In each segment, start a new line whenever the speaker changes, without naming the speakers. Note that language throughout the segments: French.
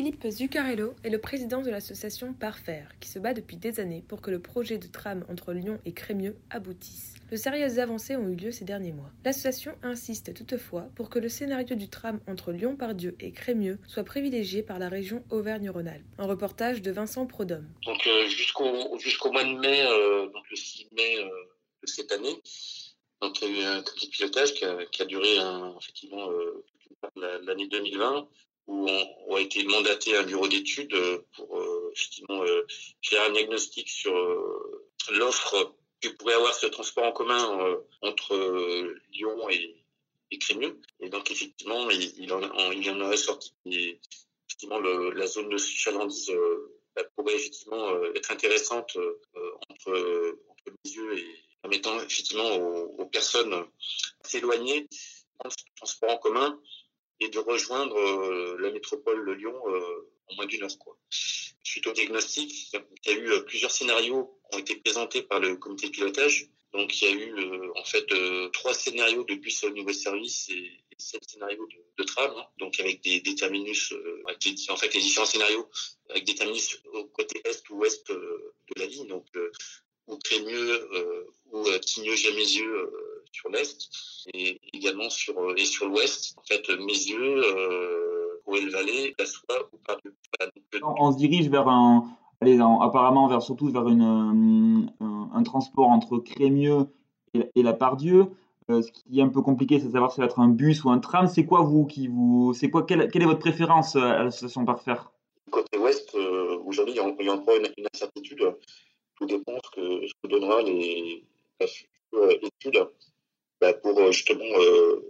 Philippe Zuccarello est le président de l'association Parfaire, qui se bat depuis des années pour que le projet de tram entre Lyon et Crémieux aboutisse. De sérieuses avancées ont eu lieu ces derniers mois. L'association insiste toutefois pour que le scénario du tram entre Lyon-Pardieu et Crémieux soit privilégié par la région Auvergne-Rhône-Alpes. Un reportage de Vincent Prodhomme.
Euh, jusqu'au mois de mai, euh, donc le 6 mai euh, de cette année, il y a eu un de pilotage qui a, duré effectivement l'année 2020 où on, a été mandaté un bureau d'études pour euh, effectivement euh, faire un diagnostic sur euh, l'offre que pourrait avoir ce transport en commun euh, entre euh, Lyon et, et Crémieux. Et donc effectivement, il, il, en, il en aurait sorti effectivement le, la zone de chalandise bah, pourrait effectivement être intéressante entre, entre Lisieux et permettant effectivement aux, aux personnes s'éloigner du transport en commun et de rejoindre euh, la métropole de Lyon euh, en moins d'une heure. Suite au diagnostic, il y a eu euh, plusieurs scénarios qui ont été présentés par le comité de pilotage. Donc il y a eu en fait trois scénarios de bus au niveau service et, sept scénarios de, tram, hein. donc avec des, terminus, avec en fait les différents scénarios avec des terminus au côté est ou ouest de la ligne, donc ou Crémieux ou Tigneux-Gémézieux sur l'est et également sur et sur l'ouest. En fait, Mézieux, euh, Ouelle-Vallée, la Soie ou.
On se dirige vers un, allez, apparemment vers surtout vers une, un, un transport entre Crémieux et, et la Pardieu. Euh, ce qui est un peu compliqué, c'est de savoir si ça va être un bus ou un tram. C'est quoi vous qui vous, c'est quoi quelle, quelle, est votre préférence à l'association Parfaire
Côté ouest, euh, aujourd'hui, il y a encore une, une, incertitude. Tout dépend ce que, ce que donnera les, la future étude bah, pour justement euh,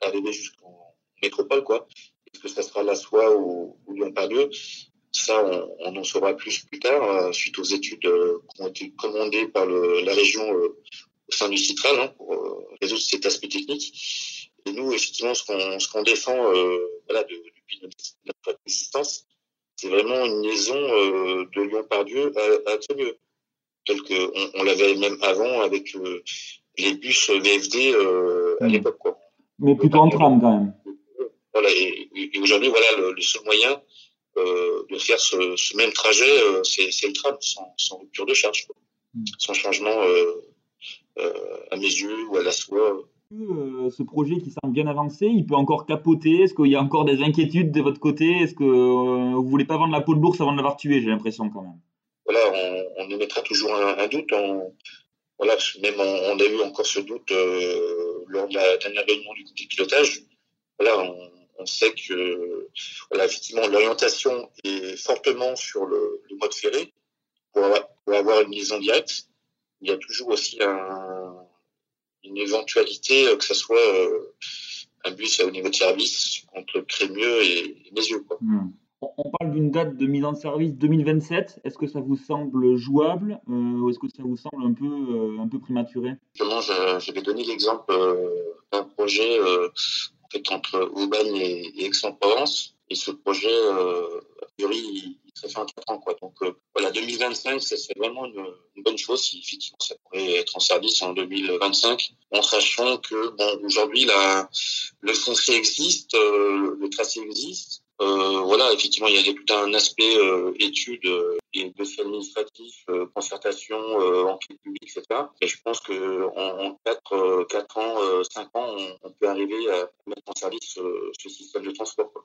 arriver jusqu'en métropole, quoi. Est-ce que ça sera la Soie ou, ou Lyon-Pardieu Ça, on, on, en saura plus plus tard, euh, suite aux études euh, qui ont été commandées par le, la région euh, au sein du Citral, hein, pour euh, résoudre cet aspect technique. Et nous, effectivement, ce qu'on ce qu'on défend voilà, de, depuis notre, existence, c'est vraiment une liaison de Lyon-Pardieu à, à Crémieux, tel qu'on on, l'avait même avant avec les bus VFD euh, à l'époque. Quoi.
Mais plutôt en tram quand même.
Voilà, et, et aujourd'hui, voilà, le, le, seul moyen euh, de faire ce, ce même trajet, euh, c'est le tram, sans, sans, rupture de charge, quoi. Mmh. sans changement à mes yeux ou à la soie.
ce projet qui semble bien avancé, il peut encore capoter? Est-ce qu'il y a encore des inquiétudes de votre côté? Est-ce que vous voulez pas vendre la peau de l'ours avant de l'avoir tué J'ai l'impression quand même?
Voilà, on, on émettra toujours un, un doute. On, voilà, même on, on, a eu encore ce doute euh, lors de la dernière réunion du comité de pilotage. Voilà, on, on, sait que voilà, effectivement l'orientation est fortement sur le, le mode ferré pour avoir, pour avoir, une liaison directe. Il y a toujours aussi un, une éventualité que ce soit euh, un bus au niveau de service entre Crémieux et, et. Quoi.
Mmh. On parle d'une date de mise en service 2027. Est-ce que ça vous semble jouable euh, ou est-ce que ça vous semble un peu, euh, prématuré?
Justement, j'avais donné l'exemple euh, d'un projet fait, entre Aubagne et, Aix-en-Provence. Et ce projet, a priori, il, serait fait en 4 ans. Donc voilà, 2025, c'est vraiment une, une, bonne chose si effectivement ça pourrait être en service en 2025, en sachant que bon, aujourd'hui, le foncier existe, le tracé existe. Euh, voilà, effectivement, il y a tout un aspect euh, études euh, et dossier administratif, concertation, enquête publique, etc. Et je pense que en 4, 4 ans, 5 ans, on, on, peut arriver à mettre en service ce système de transport. Quoi.